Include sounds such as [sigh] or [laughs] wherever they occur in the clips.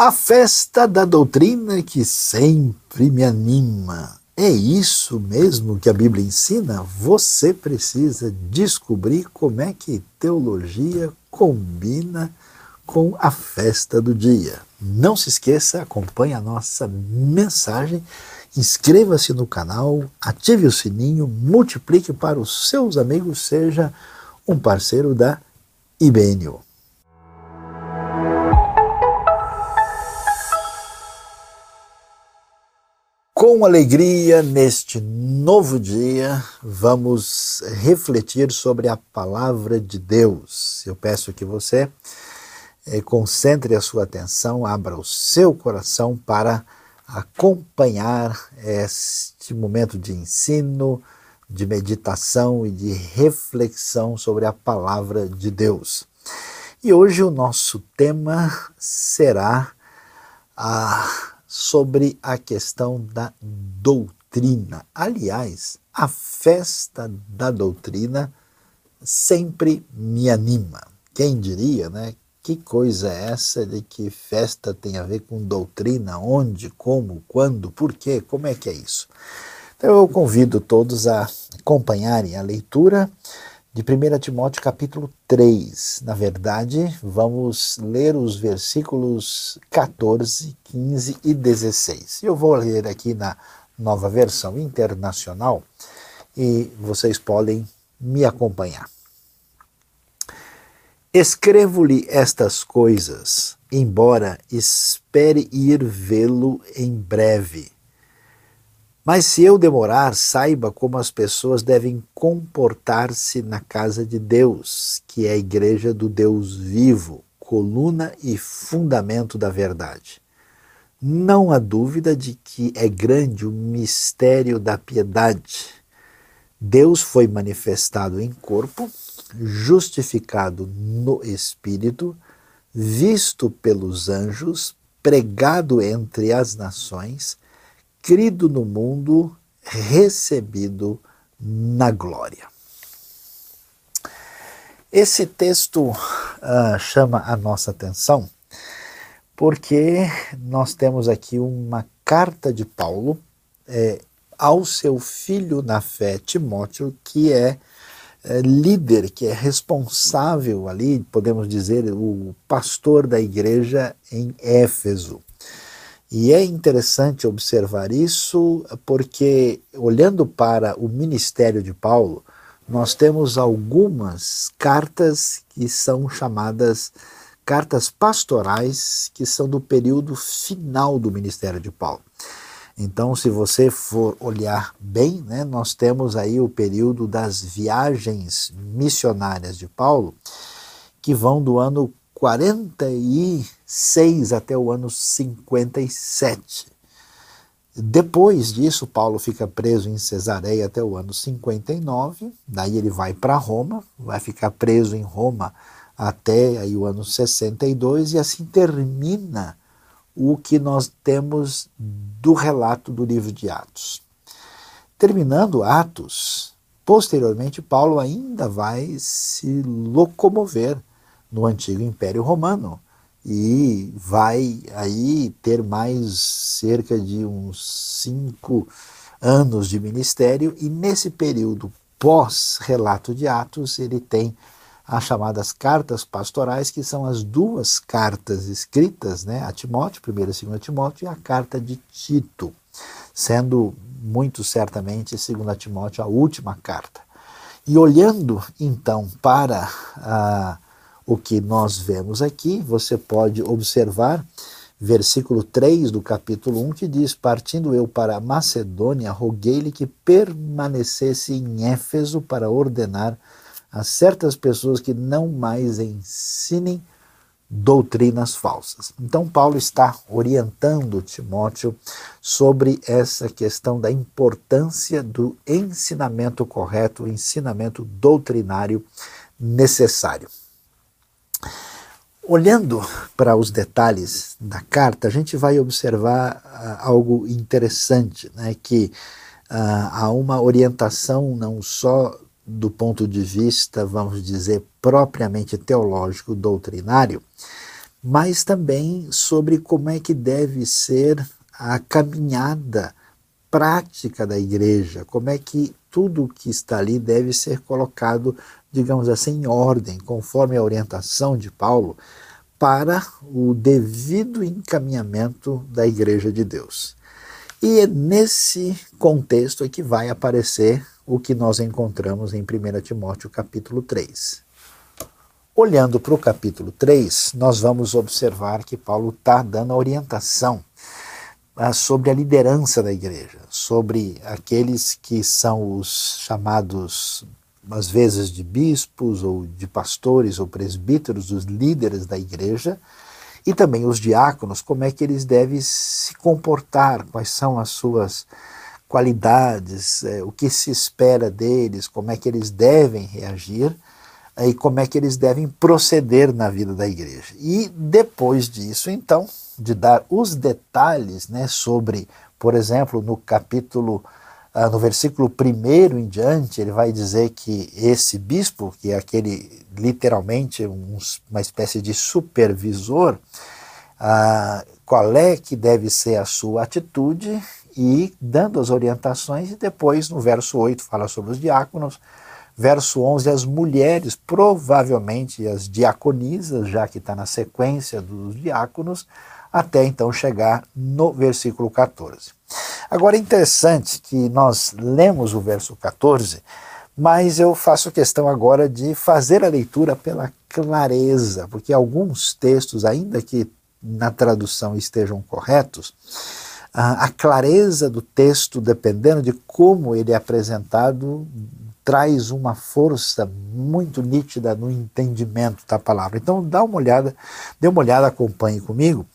A festa da doutrina que sempre me anima. É isso mesmo que a Bíblia ensina? Você precisa descobrir como é que teologia combina com a festa do dia. Não se esqueça, acompanhe a nossa mensagem, inscreva-se no canal, ative o sininho, multiplique para os seus amigos, seja um parceiro da IBNU. Com alegria, neste novo dia, vamos refletir sobre a palavra de Deus. Eu peço que você eh, concentre a sua atenção, abra o seu coração para acompanhar este momento de ensino, de meditação e de reflexão sobre a palavra de Deus. E hoje o nosso tema será a sobre a questão da doutrina. Aliás, a festa da doutrina sempre me anima. Quem diria, né? Que coisa é essa de que festa tem a ver com doutrina? Onde, como, quando, por quê? Como é que é isso? Então eu convido todos a acompanharem a leitura de 1 Timóteo capítulo 3. Na verdade, vamos ler os versículos 14, 15 e 16. Eu vou ler aqui na nova versão internacional e vocês podem me acompanhar. Escrevo-lhe estas coisas, embora espere ir vê-lo em breve mas se eu demorar, saiba como as pessoas devem comportar-se na casa de Deus, que é a igreja do Deus vivo, coluna e fundamento da verdade. Não há dúvida de que é grande o mistério da piedade. Deus foi manifestado em corpo, justificado no espírito, visto pelos anjos, pregado entre as nações crido no mundo, recebido na glória. Esse texto uh, chama a nossa atenção porque nós temos aqui uma carta de Paulo é, ao seu filho na fé, Timóteo, que é, é líder, que é responsável ali, podemos dizer, o pastor da igreja em Éfeso. E é interessante observar isso porque, olhando para o ministério de Paulo, nós temos algumas cartas que são chamadas cartas pastorais, que são do período final do ministério de Paulo. Então, se você for olhar bem, né, nós temos aí o período das viagens missionárias de Paulo, que vão do ano 46 até o ano 57. Depois disso, Paulo fica preso em Cesareia até o ano 59, daí ele vai para Roma, vai ficar preso em Roma até aí o ano 62 e assim termina o que nós temos do relato do livro de Atos. Terminando Atos, posteriormente Paulo ainda vai se locomover no antigo Império Romano e vai aí ter mais cerca de uns cinco anos de ministério e nesse período pós relato de Atos ele tem as chamadas cartas pastorais que são as duas cartas escritas né, a Timóteo, 1 e 2 Timóteo e a carta de Tito, sendo muito certamente 2 Timóteo a última carta. E olhando então para a o que nós vemos aqui, você pode observar versículo 3 do capítulo 1 que diz: Partindo eu para Macedônia, roguei-lhe que permanecesse em Éfeso para ordenar a certas pessoas que não mais ensinem doutrinas falsas. Então, Paulo está orientando Timóteo sobre essa questão da importância do ensinamento correto, o ensinamento doutrinário necessário. Olhando para os detalhes da carta, a gente vai observar uh, algo interessante, né? que uh, há uma orientação não só do ponto de vista, vamos dizer, propriamente teológico, doutrinário, mas também sobre como é que deve ser a caminhada prática da igreja, como é que tudo que está ali deve ser colocado, digamos assim, em ordem, conforme a orientação de Paulo, para o devido encaminhamento da igreja de Deus. E é nesse contexto é que vai aparecer o que nós encontramos em 1 Timóteo capítulo 3. Olhando para o capítulo 3, nós vamos observar que Paulo está dando orientação sobre a liderança da igreja, sobre aqueles que são os chamados, às vezes, de bispos ou de pastores ou presbíteros, os líderes da igreja, e também os diáconos, como é que eles devem se comportar, quais são as suas qualidades, é, o que se espera deles, como é que eles devem reagir e como é que eles devem proceder na vida da igreja. E depois disso, então, de dar os detalhes né, sobre, por exemplo, no capítulo, ah, no versículo 1 em diante, ele vai dizer que esse bispo, que é aquele literalmente um, uma espécie de supervisor, ah, qual é que deve ser a sua atitude e dando as orientações, e depois no verso 8 fala sobre os diáconos, verso 11 as mulheres, provavelmente as diaconisas, já que está na sequência dos diáconos, até então chegar no versículo 14. Agora é interessante que nós lemos o verso 14, mas eu faço questão agora de fazer a leitura pela clareza, porque alguns textos, ainda que na tradução estejam corretos, a clareza do texto, dependendo de como ele é apresentado, traz uma força muito nítida no entendimento da palavra. Então dá uma olhada, dê uma olhada, acompanhe comigo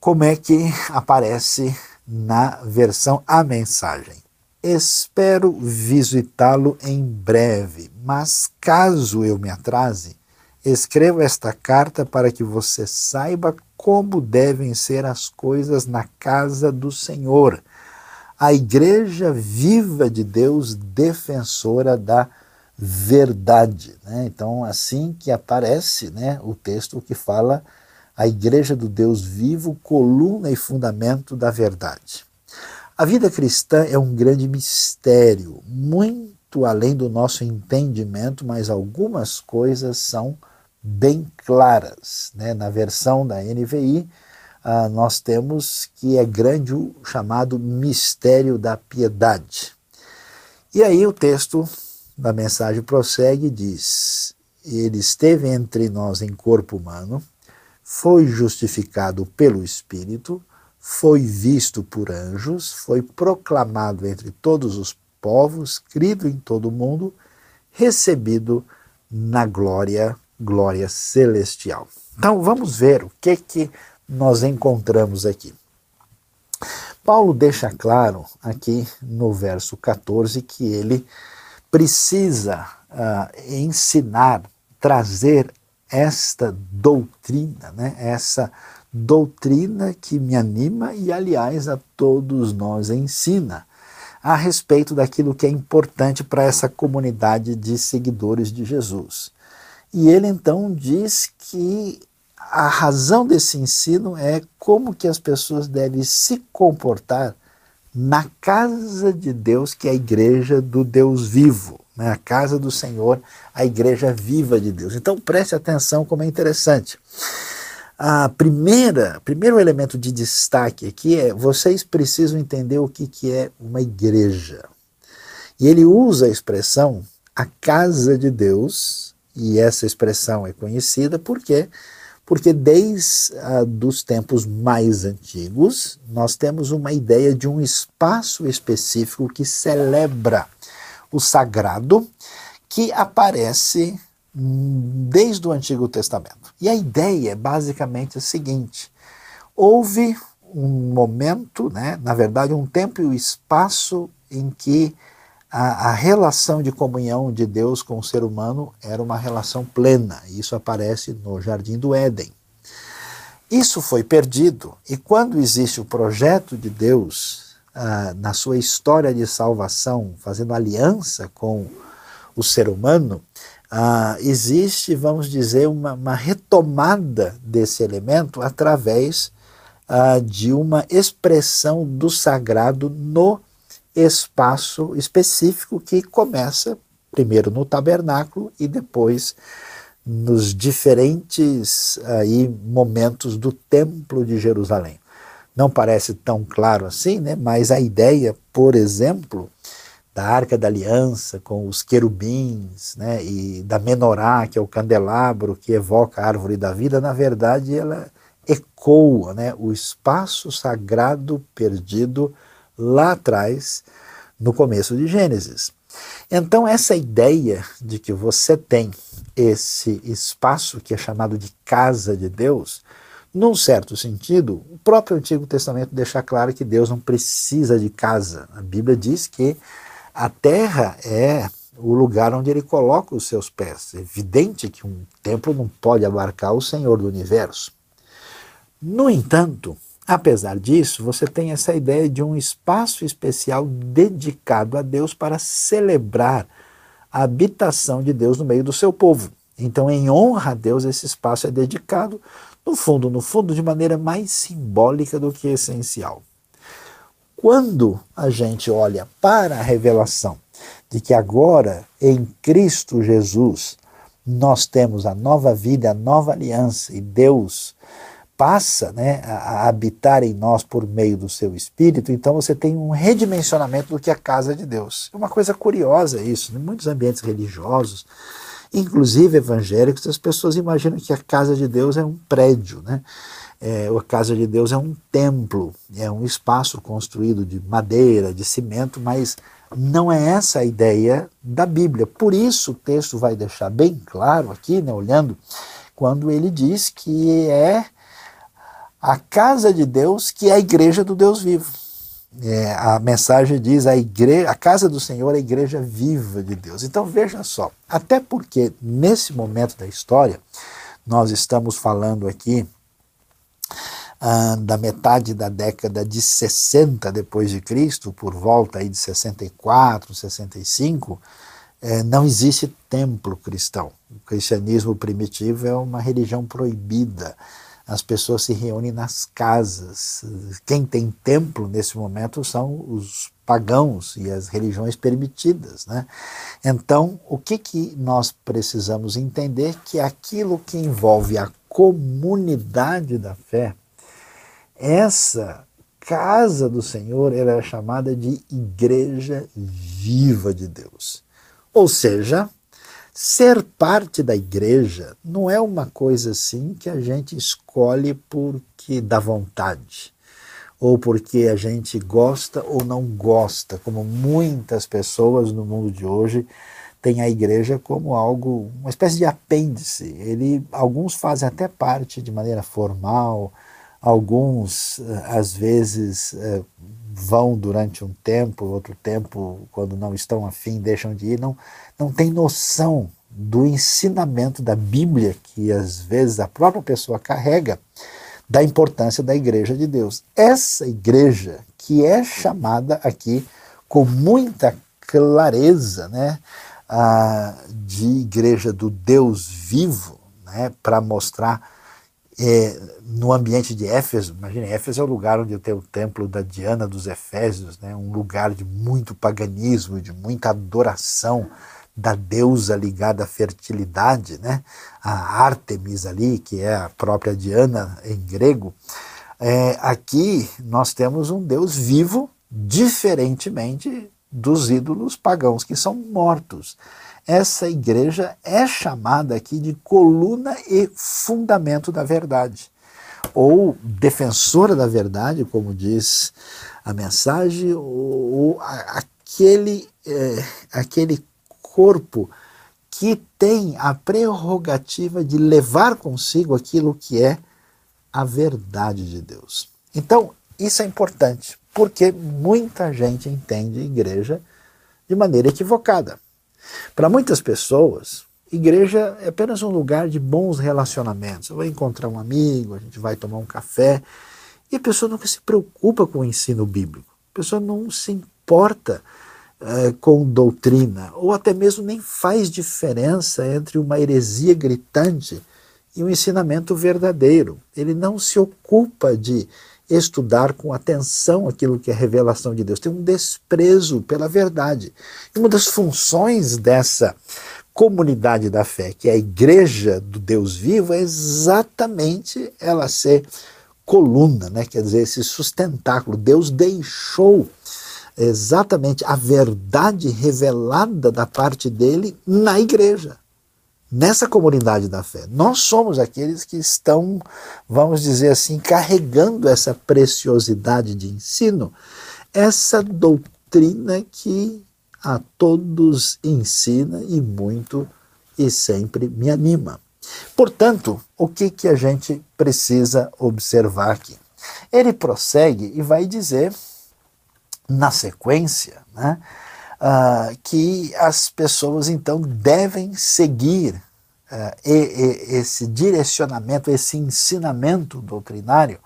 como é que aparece na versão a mensagem. Espero visitá-lo em breve, mas caso eu me atrase, escrevo esta carta para que você saiba como devem ser as coisas na casa do Senhor a igreja viva de Deus, defensora da verdade. Né? Então, assim que aparece né, o texto que fala a igreja do Deus vivo, coluna e fundamento da verdade. A vida cristã é um grande mistério, muito além do nosso entendimento, mas algumas coisas são bem claras. Né? Na versão da NVI, ah, nós temos que é grande o chamado mistério da piedade. E aí o texto da mensagem prossegue e diz: Ele esteve entre nós em corpo humano, foi justificado pelo Espírito, foi visto por anjos, foi proclamado entre todos os povos, crido em todo o mundo, recebido na glória, glória celestial. Então vamos ver o que que nós encontramos aqui. Paulo deixa claro aqui no verso 14 que ele precisa uh, ensinar, trazer esta doutrina, né? essa doutrina que me anima e, aliás, a todos nós ensina a respeito daquilo que é importante para essa comunidade de seguidores de Jesus. E ele então diz que a razão desse ensino é como que as pessoas devem se comportar na casa de Deus, que é a igreja do Deus vivo, né? a casa do Senhor, a igreja viva de Deus. Então preste atenção como é interessante. A primeira, primeiro elemento de destaque aqui é vocês precisam entender o que, que é uma igreja. E ele usa a expressão a casa de Deus, e essa expressão é conhecida porque porque desde ah, dos tempos mais antigos nós temos uma ideia de um espaço específico que celebra o sagrado que aparece hum, desde o Antigo Testamento. E a ideia é basicamente a seguinte: houve um momento, né, na verdade, um tempo e um espaço em que a, a, relação de comunhão de Deus com o ser humano era uma relação plena. Isso aparece no Jardim do Éden. Isso foi perdido, e quando existe o projeto de Deus ah, na sua história de salvação, fazendo aliança com o ser humano, ah, existe, vamos dizer, uma, uma, retomada desse elemento através ah, de uma expressão do sagrado no espaço específico que começa primeiro no tabernáculo e depois nos diferentes aí momentos do templo de Jerusalém. Não parece tão claro assim, né? mas a ideia, por exemplo, da Arca da Aliança com os querubins, né? e da menorá, que é o candelabro que evoca a árvore da vida, na verdade ela ecoa né? o espaço sagrado perdido lá atrás, no começo de Gênesis. Então, essa ideia de que você tem esse espaço que é chamado de casa de Deus, num certo sentido, o próprio Antigo Testamento deixa claro que Deus não precisa de casa. A Bíblia diz que a terra é o lugar onde ele coloca os seus pés. É evidente que um templo não pode abarcar o Senhor do universo. No entanto, apesar disso, você tem essa ideia de um espaço especial dedicado a Deus para celebrar a habitação de Deus no meio do seu povo. Então, em honra a Deus, esse espaço é dedicado, no fundo, no fundo, de maneira mais simbólica do que essencial. Quando a gente olha para a revelação de que agora, em Cristo Jesus, nós temos a nova vida, a nova aliança, e Deus passa né, a, habitar em nós por meio do seu Espírito, então você tem um redimensionamento do que é a casa de Deus. É uma coisa curiosa isso, em né? muitos ambientes religiosos, inclusive evangélicos, as pessoas imaginam que a casa de Deus é um prédio, né? É, a casa de Deus é um templo, é um espaço construído de madeira, de cimento, mas não é essa a ideia da Bíblia. Por isso o texto vai deixar bem claro aqui, né, olhando, quando ele diz que é a casa de Deus, que é a igreja do Deus vivo. É, a mensagem diz a igreja, a casa do Senhor é a igreja viva de Deus. Então veja só, até porque nesse momento da história nós estamos falando aqui ah, da metade da década de 60 depois de Cristo, por volta aí de 64, 65, é, não existe templo cristão. O cristianismo primitivo é uma religião proibida as pessoas se reúnem nas casas. Quem tem templo nesse momento são os pagãos e as religiões permitidas. Né? Então, o que, que nós precisamos entender? Que aquilo que envolve a comunidade da fé, essa casa do Senhor era é chamada de igreja viva de Deus. Ou seja, Ser parte da igreja não é uma coisa assim que a gente escolhe porque dá vontade, ou porque a gente gosta ou não gosta, como muitas pessoas no mundo de hoje têm a igreja como algo, uma espécie de apêndice. Ele, alguns fazem até parte de maneira formal, alguns eh, às vezes eh, vão durante um tempo, outro tempo, quando não estão afim, deixam de ir, não, não tem noção do ensinamento da Bíblia, que às vezes a própria pessoa carrega, da importância da igreja de Deus. Essa igreja, que é chamada aqui com muita clareza, né, de igreja do Deus vivo, né, para mostrar é, no ambiente de Éfeso, imagine, Éfeso é o lugar onde tem o templo da Diana dos Efésios, né, um lugar de muito paganismo, de muita adoração da deusa ligada à fertilidade, né, a Artemis ali, que é a própria Diana em grego. É, aqui nós temos um Deus vivo, diferentemente dos ídolos pagãos que são mortos essa igreja é chamada aqui de coluna e fundamento da verdade, ou defensora da verdade, como diz a mensagem, ou, aquele, é, aquele corpo que tem a prerrogativa de levar consigo aquilo que é a verdade de Deus. Então, isso é importante, porque muita gente entende igreja de maneira equivocada. Para muitas pessoas, igreja é apenas um lugar de bons relacionamentos. Eu vou encontrar um amigo, a gente vai tomar um café, e a pessoa nunca se preocupa com o ensino bíblico. A pessoa não se importa uh, com doutrina, ou até mesmo nem faz diferença entre uma heresia gritante e um ensinamento verdadeiro. Ele não se ocupa de estudar com atenção aquilo que é revelação de Deus, tem um desprezo pela verdade. E uma das funções dessa comunidade da fé, que é a igreja do Deus vivo, é exatamente ela ser coluna, né? quer dizer, esse sustentáculo. Deus deixou exatamente a verdade revelada da parte dele na igreja nessa comunidade da fé. Nós somos aqueles que estão, vamos dizer assim, carregando essa preciosidade de ensino, essa doutrina que a todos ensina e muito e sempre me anima. Portanto, o que, que a gente precisa observar aqui? Ele prossegue e vai dizer, na sequência, né, uh, que as pessoas então devem seguir uh, e, e, esse direcionamento, esse ensinamento doutrinário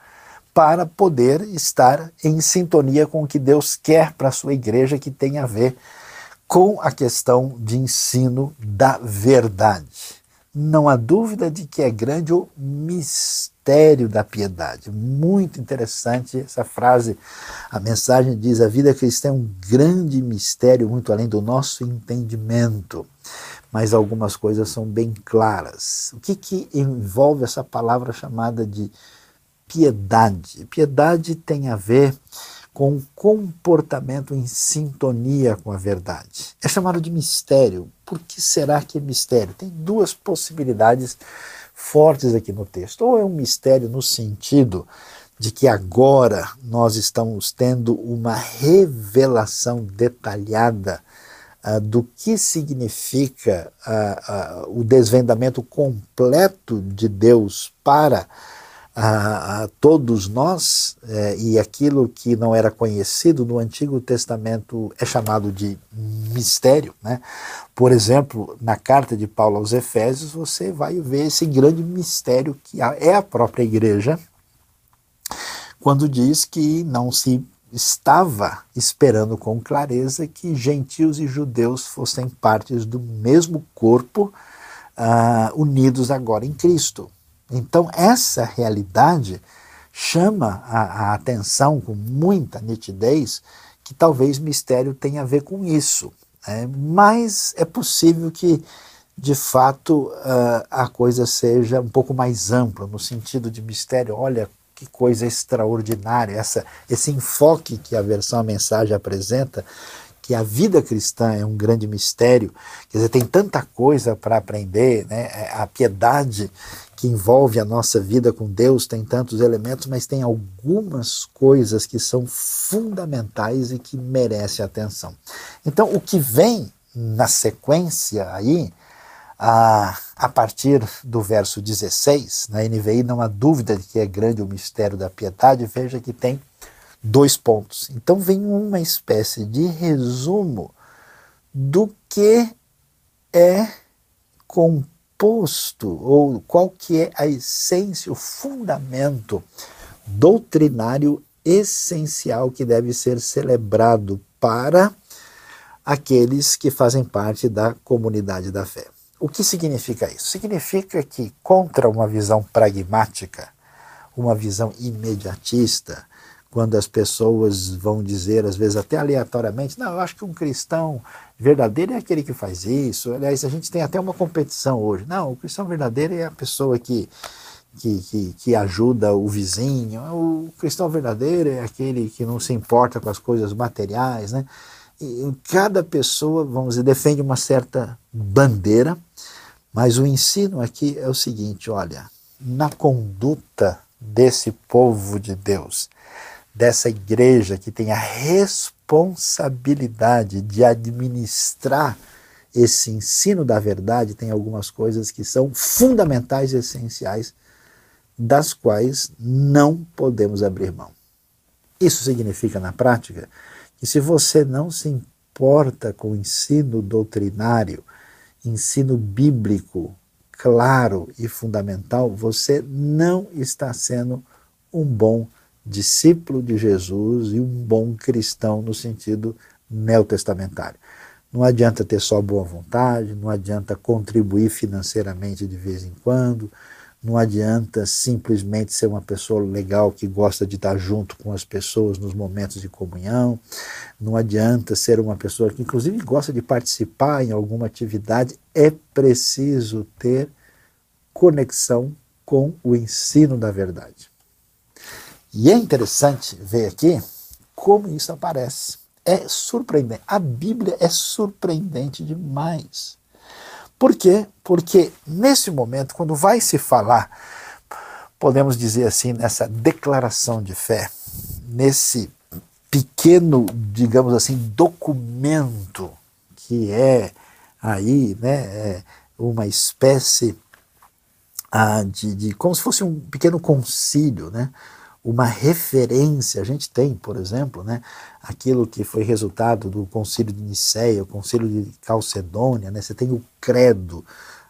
para poder estar em sintonia com o que Deus quer para a sua igreja, que tem a ver com a questão de ensino da verdade. Não há dúvida de que é grande o mistério da piedade. Muito interessante essa frase. A mensagem diz: a vida cristã é um grande mistério, muito além do nosso entendimento. Mas algumas coisas são bem claras. O que, que envolve essa palavra chamada de piedade? Piedade tem a ver com comportamento em sintonia com a verdade. É chamado de mistério. Por que será que é mistério? Tem duas possibilidades fortes aqui no texto. Ou é um mistério no sentido de que agora nós estamos tendo uma revelação detalhada uh, do que significa uh, uh, o desvendamento completo de Deus para a, a todos nós, é, e aquilo que não era conhecido no Antigo Testamento é chamado de mistério. Né? Por exemplo, na carta de Paulo aos Efésios, você vai ver esse grande mistério que é a própria igreja, quando diz que não se estava esperando com clareza que gentios e judeus fossem partes do mesmo corpo, uh, unidos agora em Cristo. Então, essa realidade chama a, a atenção com muita nitidez que talvez mistério tenha a ver com isso. Né? Mas é possível que, de fato, uh, a coisa seja um pouco mais ampla, no sentido de mistério. Olha que coisa extraordinária, essa, esse enfoque que a versão a mensagem apresenta, que a vida cristã é um grande mistério. Quer dizer, tem tanta coisa para aprender, né? a piedade que envolve a nossa vida com Deus tem tantos elementos, mas tem algumas coisas que são fundamentais e que merecem atenção. Então, o que vem na sequência aí, a, a partir do verso 16, na NVI não há dúvida de que é grande o mistério da piedade, veja que tem dois pontos. Então vem uma espécie de resumo do que é composto posto ou qual que é a essência, o fundamento doutrinário essencial que deve ser celebrado para aqueles que fazem parte da comunidade da fé. O que significa isso? Significa que, contra uma visão pragmática, uma visão imediatista, quando as pessoas vão dizer, às vezes até aleatoriamente, não, eu acho que um cristão verdadeiro é aquele que faz isso. Aliás, a gente tem até uma competição hoje. Não, o cristão verdadeiro é a pessoa que, que, que, que ajuda o vizinho. O cristão verdadeiro é aquele que não se importa com as coisas materiais, né? E cada pessoa, vamos dizer, defende uma certa bandeira, mas o ensino aqui é o seguinte: olha, na conduta desse povo de Deus, dessa igreja que tem a responsabilidade de administrar esse ensino da verdade, tem algumas coisas que são fundamentais e essenciais, das quais não podemos abrir mão. Isso significa, na prática, que se você não se importa com o ensino doutrinário, ensino bíblico claro e fundamental, você não está sendo um bom discípulo de Jesus e um bom cristão no sentido neotestamentário. Não adianta ter só boa vontade, não adianta contribuir financeiramente de vez em quando, não adianta simplesmente ser uma pessoa legal que gosta de estar junto com as pessoas nos momentos de comunhão. Não adianta ser uma pessoa que, inclusive, gosta de participar em alguma atividade. É preciso ter conexão com o ensino da verdade. E é interessante ver aqui como isso aparece. É surpreendente. A Bíblia é surpreendente demais. Por quê? Porque nesse momento, quando vai se falar, podemos dizer assim, nessa declaração de fé, nesse pequeno, digamos assim, documento que é aí, né, é uma espécie ah, de, de, como se fosse um pequeno concílio, né, uma referência. A gente tem, por exemplo, né, aquilo que foi resultado do concílio de Nicéia, o concílio de Calcedônia, né, você tem o credo,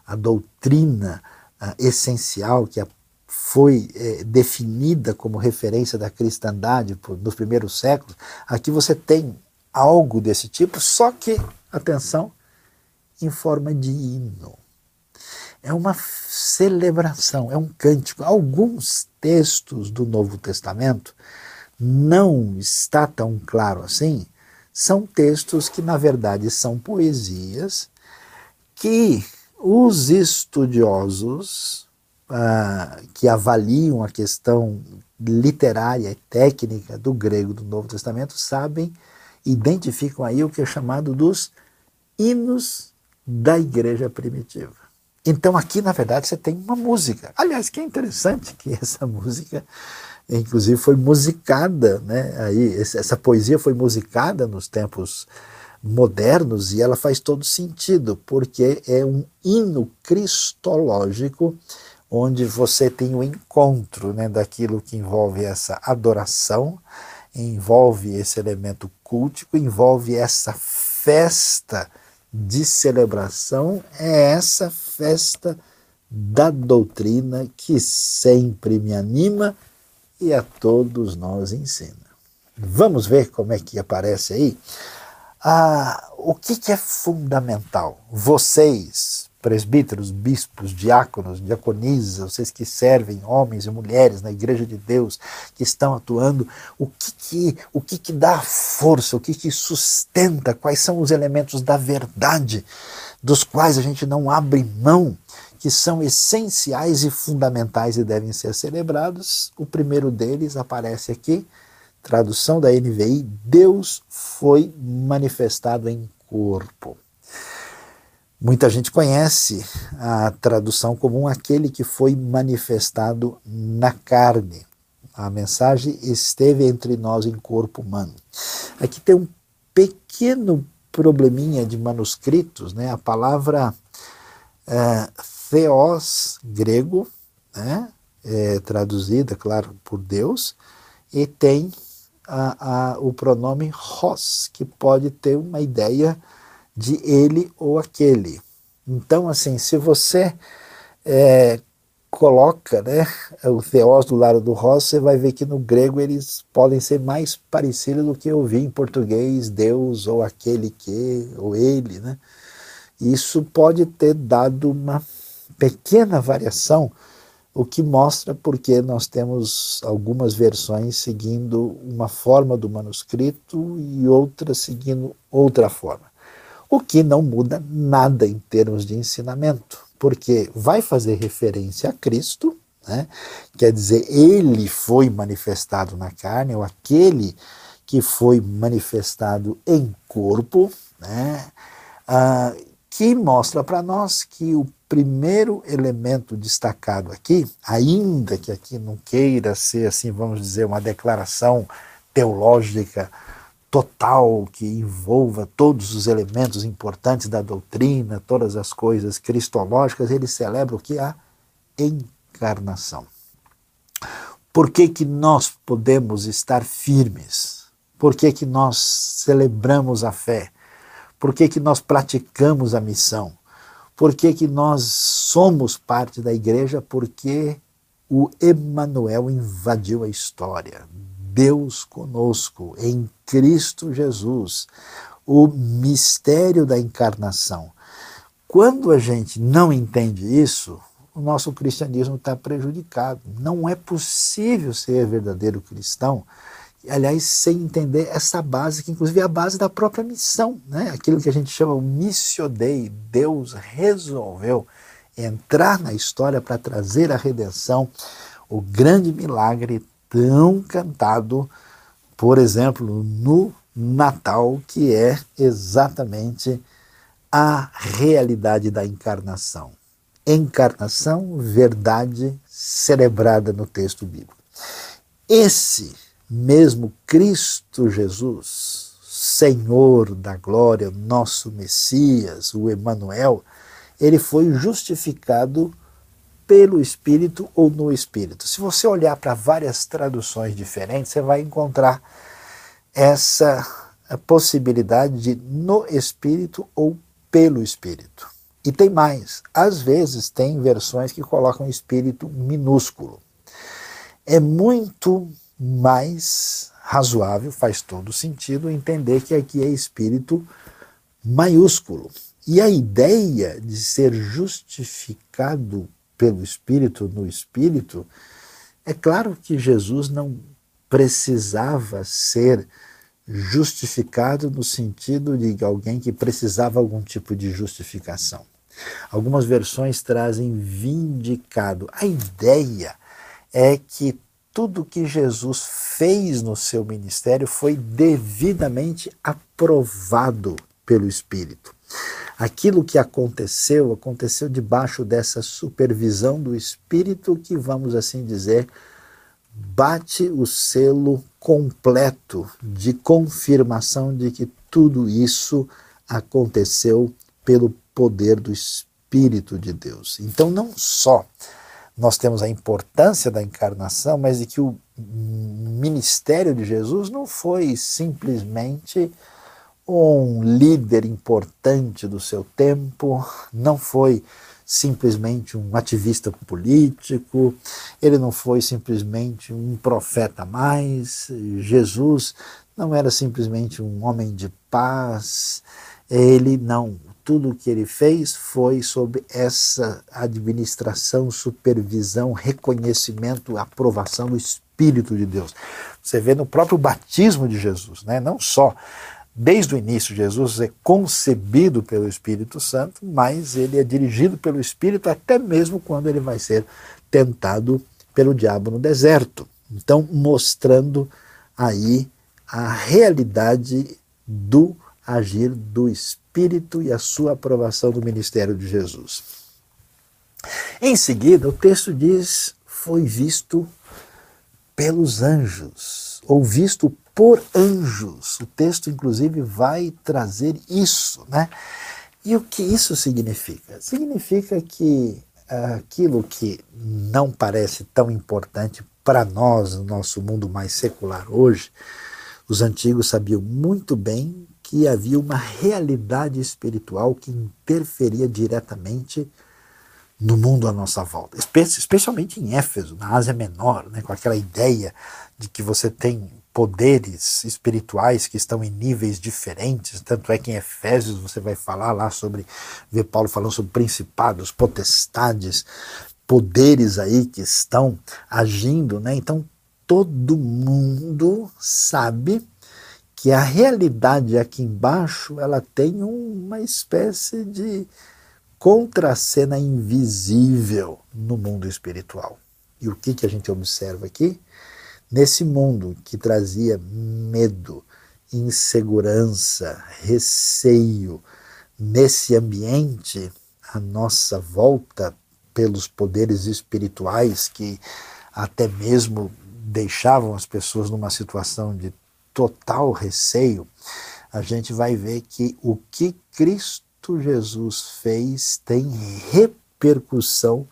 a doutrina uh, essencial que a, foi eh, definida como referência da cristandade por, nos primeiros séculos. Aqui você tem algo desse tipo, só que, atenção, em forma de hino é uma celebração, é um cântico. Alguns textos do Novo Testamento não está tão claro assim, são textos que na verdade são poesias que os estudiosos ah, que avaliam a questão literária e técnica do grego do Novo Testamento sabem, identificam aí o que é chamado dos hinos da igreja primitiva. Então aqui, na verdade, você tem uma música. Aliás, que é interessante que [laughs] essa música, inclusive, foi musicada, né? Aí, essa poesia foi musicada nos tempos modernos e ela faz todo sentido, porque é um hino cristológico onde você tem o encontro né, daquilo que envolve essa adoração, envolve esse elemento cultico, envolve essa festa de celebração é essa festa da doutrina que sempre me anima e a todos nós ensina. Vamos ver como é que aparece aí? Ah, o que, que é fundamental? Vocês, presbíteros, bispos, diáconos, diaconisas, vocês que servem homens e mulheres na igreja de Deus, que estão atuando, o que que, o que, que dá força, o que, que sustenta, quais são os elementos da verdade dos quais a gente não abre mão, que são essenciais e fundamentais e devem ser celebrados. O primeiro deles aparece aqui, tradução da NVI: Deus foi manifestado em corpo. Muita gente conhece a tradução comum aquele que foi manifestado na carne. A mensagem esteve entre nós em corpo humano. Aqui tem um pequeno probleminha de manuscritos, né? A palavra é, theos grego, né? É traduzida, claro, por Deus, e tem a, a, o pronome hos, que pode ter uma ideia de ele ou aquele. Então, assim, se você é, coloca né, o theos do lado do hos, você vai ver que no grego eles podem ser mais parecidos do que eu vi em português, Deus ou aquele que, ou ele. Né? Isso pode ter dado uma pequena variação, o que mostra porque nós temos algumas versões seguindo uma forma do manuscrito e outras seguindo outra forma o que não muda nada em termos de ensinamento, porque vai fazer referência a Cristo, né? quer dizer, ele foi manifestado na carne, ou aquele que foi manifestado em corpo, né? Ah, que mostra para nós que o primeiro elemento destacado aqui, ainda que aqui não queira ser assim, vamos dizer, uma declaração teológica total que envolva todos os elementos importantes da doutrina, todas as coisas cristológicas, ele celebra o que? A encarnação. Por que, que nós podemos estar firmes? Por que, que nós celebramos a fé? Por que, que nós praticamos a missão? Por que, que nós somos parte da igreja? Porque o Emanuel invadiu a história. Deus conosco, em Cristo Jesus. o mistério da encarnação. Quando a gente não entende isso, o nosso cristianismo está prejudicado. Não é possível ser verdadeiro cristão, aliás, sem entender essa base, que inclusive é a base da própria missão, né? aquilo que a gente chama o missio Dei. Deus resolveu entrar na história para trazer a redenção, o grande milagre tão cantado, por exemplo, no Natal, que é exatamente a realidade da encarnação. Encarnação, verdade celebrada no texto bíblico. Esse mesmo Cristo Jesus, Senhor da glória, nosso Messias, o Emanuel, ele foi justificado pelo Espírito ou no Espírito. Se você olhar para várias traduções diferentes, você vai encontrar essa possibilidade de no Espírito ou pelo Espírito. E tem mais, às vezes tem versões que colocam Espírito minúsculo. É muito mais razoável, faz todo sentido entender que aqui é Espírito maiúsculo. E a ideia de ser justificado pelo Espírito no Espírito, é claro que Jesus não precisava ser justificado no sentido de alguém que precisava algum tipo de justificação. Algumas versões trazem vindicado. A ideia é que tudo que Jesus fez no seu ministério foi devidamente aprovado pelo Espírito. Aquilo que aconteceu, aconteceu debaixo dessa supervisão do Espírito que, vamos assim dizer, bate o selo completo de confirmação de que tudo isso aconteceu pelo poder do Espírito de Deus. Então, não só nós temos a importância da encarnação, mas de que o ministério de Jesus não foi simplesmente um líder importante do seu tempo, não foi simplesmente um ativista político, ele não foi simplesmente um profeta mais, Jesus não era simplesmente um homem de paz, ele não. Tudo o que ele fez foi sob essa administração, supervisão, reconhecimento, aprovação do Espírito de Deus. Você vê no próprio batismo de Jesus, né? não só Desde o início, Jesus é concebido pelo Espírito Santo, mas ele é dirigido pelo Espírito até mesmo quando ele vai ser tentado pelo diabo no deserto. Então, mostrando aí a realidade do agir do Espírito e a sua aprovação do ministério de Jesus. Em seguida, o texto diz: foi visto pelos anjos, ou visto por anjos. O texto, inclusive, vai trazer isso, né? E o que isso significa? Significa que aquilo que não parece tão importante para nós, no nosso mundo mais secular hoje, os antigos sabiam muito bem que havia uma realidade espiritual que interferia diretamente no mundo à nossa volta, especialmente em Éfeso, na Ásia Menor, né, com aquela ideia de que você tem poderes espirituais que estão em níveis diferentes, tanto é que em Efésios você vai falar lá sobre, ver Paulo falando sobre principados, potestades, poderes aí que estão agindo, né? Então todo mundo sabe que a realidade aqui embaixo ela tem uma espécie de contracena invisível no mundo espiritual. E o que, que a gente observa aqui? Nesse mundo que trazia medo, insegurança, receio, nesse ambiente, a nossa volta pelos poderes espirituais que até mesmo deixavam as pessoas numa situação de total receio, a gente vai ver que o que Cristo Jesus fez tem repercussão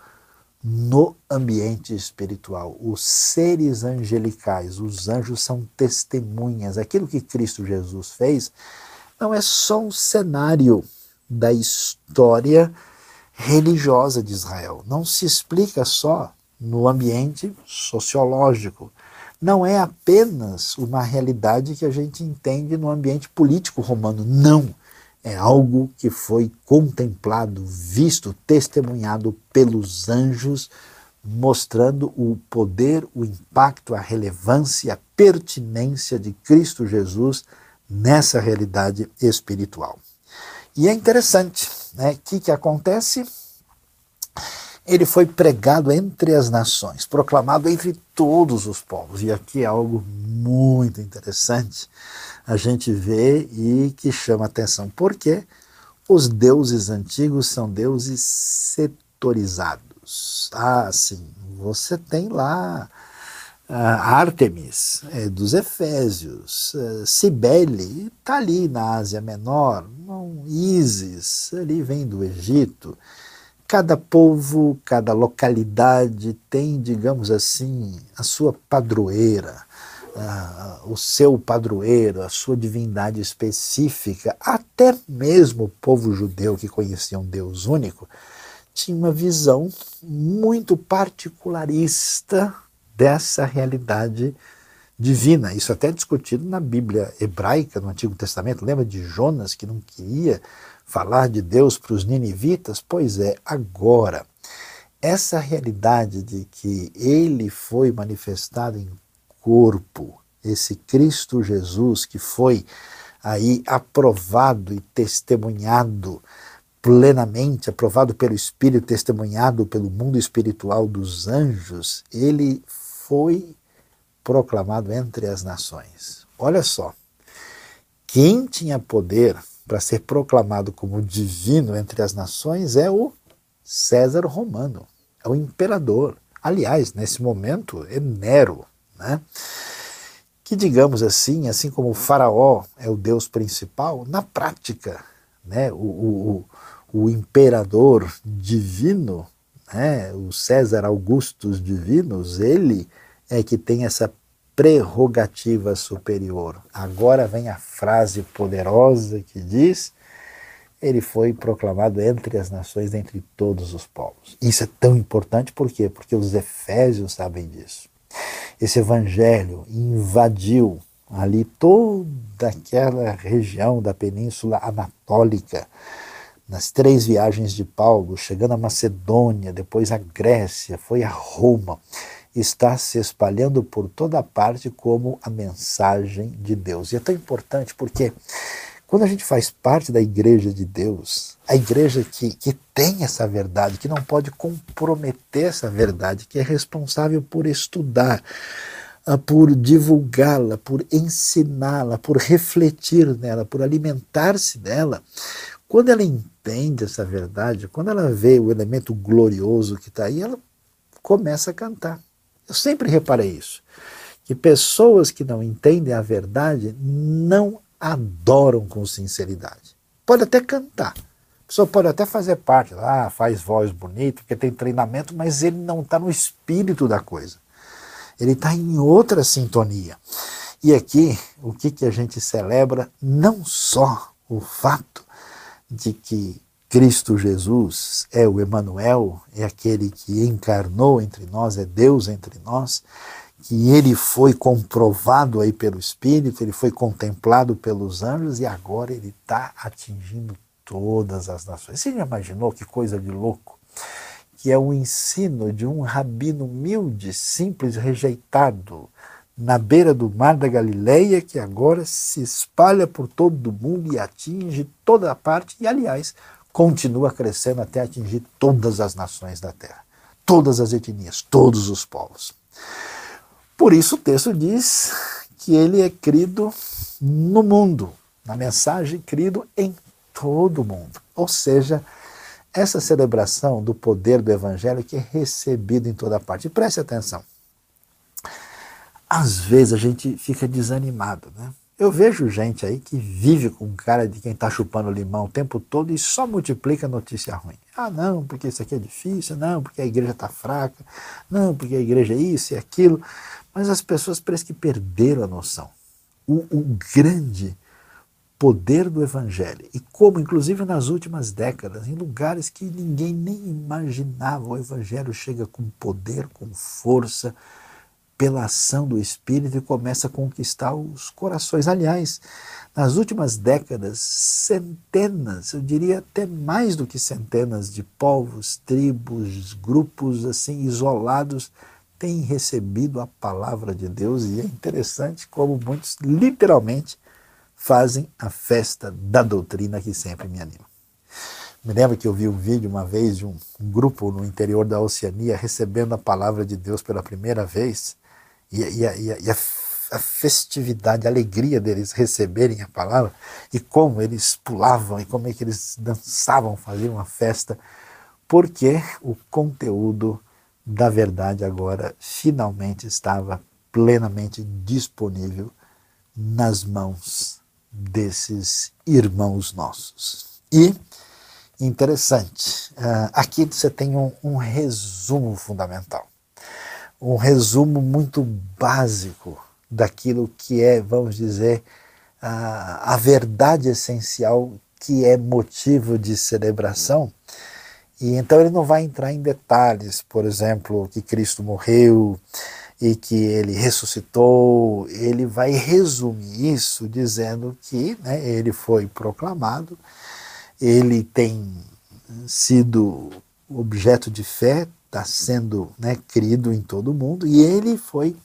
no ambiente espiritual. Os seres angelicais, os anjos são testemunhas. Aquilo que Cristo Jesus fez não é só um cenário da história religiosa de Israel. Não se explica só no ambiente sociológico. não é apenas uma realidade que a gente entende no ambiente político romano. Não. É algo que foi contemplado, visto, testemunhado pelos anjos, mostrando o poder, o impacto, a relevância, a pertinência de Cristo Jesus nessa realidade espiritual. E é interessante, né? O que, que acontece? Ele foi pregado entre as nações, proclamado entre todos os povos. E aqui é algo muito interessante a gente vê e que chama atenção. Porque os deuses antigos são deuses setorizados. Ah, sim, você tem lá Ártemis, é, dos Efésios, é, Cibele, está ali na Ásia Menor, não, Ísis, ali vem do Egito. Cada povo, cada localidade tem, digamos assim, a sua padroeira, o seu padroeiro, a sua divindade específica. Até mesmo o povo judeu que conhecia um Deus único tinha uma visão muito particularista dessa realidade divina. Isso até é discutido na Bíblia hebraica, no Antigo Testamento. Lembra de Jonas que não queria falar de Deus para os ninivitas? Pois é, agora, essa realidade de que ele foi manifestado em corpo, esse Cristo Jesus que foi aí aprovado e testemunhado plenamente, aprovado pelo Espírito, testemunhado pelo mundo espiritual dos anjos, ele foi proclamado entre as nações. Olha só, quem tinha poder para ser proclamado como divino entre as nações é o César romano, é o imperador. Aliás, nesse momento é Nero, né? que digamos assim, assim como o faraó é o deus principal, na prática, né, o, o, o imperador divino né, o César Augustus Divinos, ele é que tem essa prerrogativa superior. Agora vem a frase poderosa que diz: ele foi proclamado entre as nações, entre todos os povos. Isso é tão importante por quê? Porque os efésios sabem disso. Esse evangelho invadiu ali toda aquela região da Península Anatólica nas três viagens de Paulo, chegando à Macedônia, depois à Grécia, foi a Roma, está se espalhando por toda parte como a mensagem de Deus. E é tão importante porque quando a gente faz parte da igreja de Deus, a igreja que, que tem essa verdade, que não pode comprometer essa verdade, que é responsável por estudar, ah, por divulgá-la, por ensiná-la, por refletir nela, por alimentar-se dela, quando ela entende essa verdade, quando ela vê o elemento glorioso que está aí, ela começa a cantar. Eu sempre reparei isso, que pessoas que não entendem a verdade não adoram com sinceridade. Pode até cantar, a pessoa pode até fazer parte, ah, faz voz bonita, porque tem treinamento, mas ele não está no espírito da coisa. Ele está em outra sintonia. E aqui, o que, que a gente celebra? Não só o fato de que Cristo Jesus é o Emanuel, é aquele que encarnou entre nós, é Deus entre nós, que ele foi comprovado aí pelo Espírito, ele foi contemplado pelos anjos e agora ele está atingindo todas as nações. Você já imaginou que coisa de louco? Que é o ensino de um rabino humilde, simples, rejeitado, na beira do mar da Galileia, que agora se espalha por todo o mundo e atinge toda a parte, e aliás, continua crescendo até atingir todas as nações da terra, todas as etnias, todos os povos. Por isso o texto diz que ele é crido no mundo, na mensagem crido em todo o mundo. Ou seja, essa celebração do poder do evangelho que é recebido em toda parte. E preste atenção às vezes a gente fica desanimado, né? Eu vejo gente aí que vive com cara de quem está chupando limão o tempo todo e só multiplica notícia ruim. Ah, não, porque isso aqui é difícil, não, porque a igreja está fraca, não, porque a igreja é isso e aquilo. Mas as pessoas parecem que perderam a noção. O, o grande poder do evangelho e como, inclusive nas últimas décadas, em lugares que ninguém nem imaginava, o evangelho chega com poder, com força, pela ação do Espírito e começa a conquistar os corações. Aliás, nas últimas décadas, centenas, eu diria até mais do que centenas de povos, tribos, grupos assim isolados têm recebido a palavra de Deus e é interessante como muitos literalmente fazem a festa da doutrina que sempre me anima. Me lembro que eu vi um vídeo uma vez de um, um grupo no interior da Oceania recebendo a palavra de Deus pela primeira vez e, e, a, e a, a festividade, a alegria deles receberem a palavra e como eles pulavam e como é que eles dançavam, faziam uma festa, porque o conteúdo da verdade agora finalmente estava plenamente disponível nas mãos desses irmãos nossos. E interessante. Uh, aqui você tem um, um, resumo fundamental, um resumo muito básico daquilo que é, vamos dizer, uh, a verdade essencial que é motivo de celebração. E então ele não vai entrar em detalhes, por exemplo, que Cristo morreu e que ele ressuscitou. Ele vai resumir isso dizendo que né, ele foi proclamado ele tem sido objeto de fé, está sendo né, crido em todo mundo, e ele foi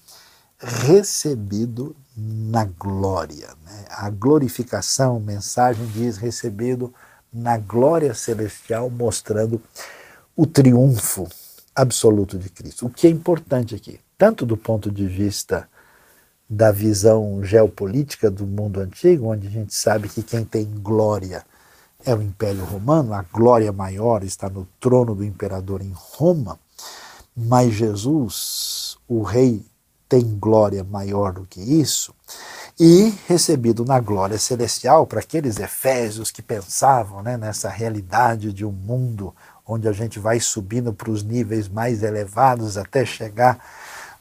recebido na glória. Né? A glorificação, mensagem diz recebido na glória celestial, mostrando o triunfo absoluto de Cristo. O que é importante aqui, tanto do ponto de vista da visão geopolítica do mundo antigo, onde a gente sabe que quem tem glória é o Império Romano, a glória maior está no trono do imperador em Roma, mas Jesus, o Rei, tem glória maior do que isso, e recebido na glória celestial, para aqueles efésios que pensavam né, nessa realidade de um mundo onde a gente vai subindo para os níveis mais elevados até chegar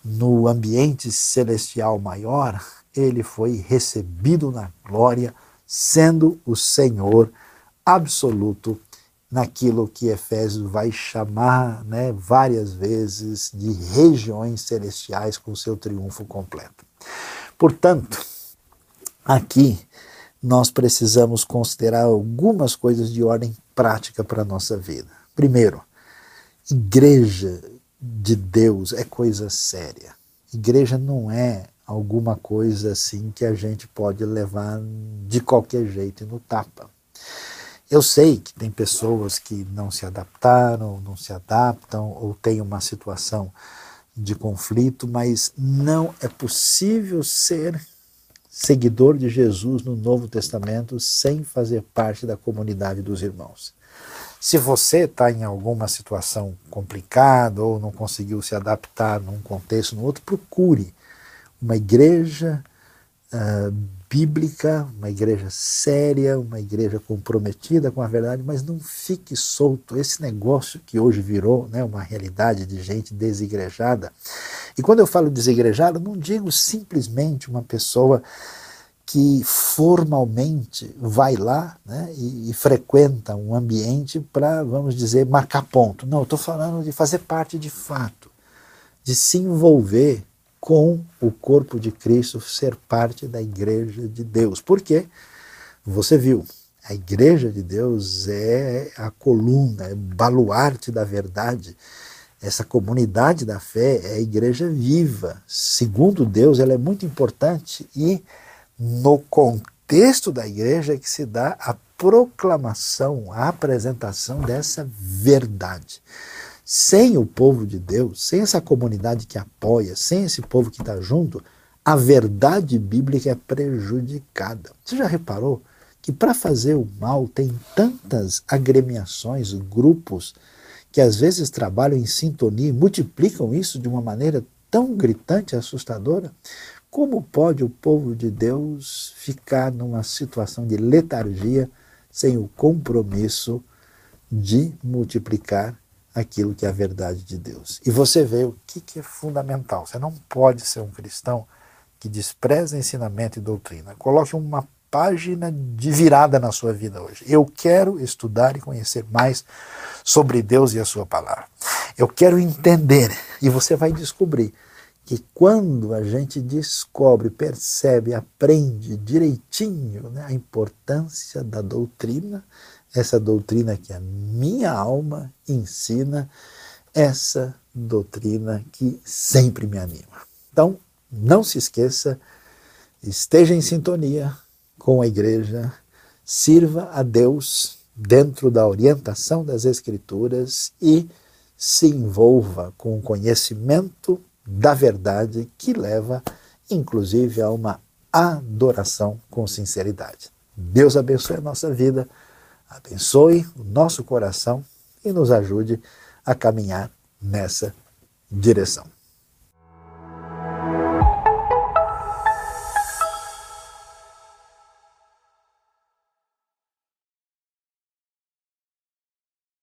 no ambiente celestial maior, ele foi recebido na glória, sendo o Senhor absoluto naquilo que Efésios vai chamar né, várias vezes de regiões celestiais com seu triunfo completo. Portanto, aqui nós precisamos considerar algumas coisas de ordem prática para a nossa vida. Primeiro, igreja de Deus é coisa séria. Igreja não é alguma coisa assim que a gente pode levar de qualquer jeito e no tapa. Eu sei que tem pessoas que não se adaptaram, não se adaptam ou têm uma situação de conflito, mas não é possível ser seguidor de Jesus no Novo Testamento sem fazer parte da comunidade dos irmãos. Se você está em alguma situação complicada ou não conseguiu se adaptar num contexto no outro, procure uma igreja uh, bíblica, uma igreja séria, uma igreja comprometida com a verdade, mas não fique solto. Esse negócio que hoje virou né, uma realidade de gente desigrejada. E quando eu falo desigrejada, não digo simplesmente uma pessoa que formalmente vai lá né, e, e frequenta um ambiente para, vamos dizer, marcar ponto. Não, estou falando de fazer parte de fato, de se envolver com o corpo de Cristo ser parte da igreja de Deus. Por quê? Você viu, a igreja de Deus é a coluna, é o baluarte da verdade. Essa comunidade da fé é a igreja viva. Segundo Deus, ela é muito importante e no contexto da igreja é que se dá a proclamação, a apresentação dessa verdade. Sem o povo de Deus, sem essa comunidade que apoia, sem esse povo que está junto, a verdade bíblica é prejudicada. Você já reparou que para fazer o mal tem tantas agremiações, grupos, que às vezes trabalham em sintonia e multiplicam isso de uma maneira tão gritante e assustadora? Como pode o povo de Deus ficar numa situação de letargia sem o compromisso de multiplicar aquilo que é a verdade de Deus. E você vê o que, que é fundamental. Você não pode ser um cristão que despreza ensinamento e doutrina. Coloque uma página de virada na sua vida hoje. Eu quero estudar e conhecer mais sobre Deus e a sua palavra. Eu quero entender e você vai descobrir que quando a gente descobre, percebe, aprende direitinho né, a importância da doutrina, essa doutrina que a minha alma ensina, essa doutrina que sempre me anima. Então, não se esqueça, esteja em sintonia com a igreja, sirva a Deus dentro da orientação das Escrituras e se envolva com o conhecimento da verdade que leva, inclusive, a uma adoração com sinceridade. Deus abençoe a nossa vida, abençoe o nosso coração e nos ajude a caminhar nessa direção.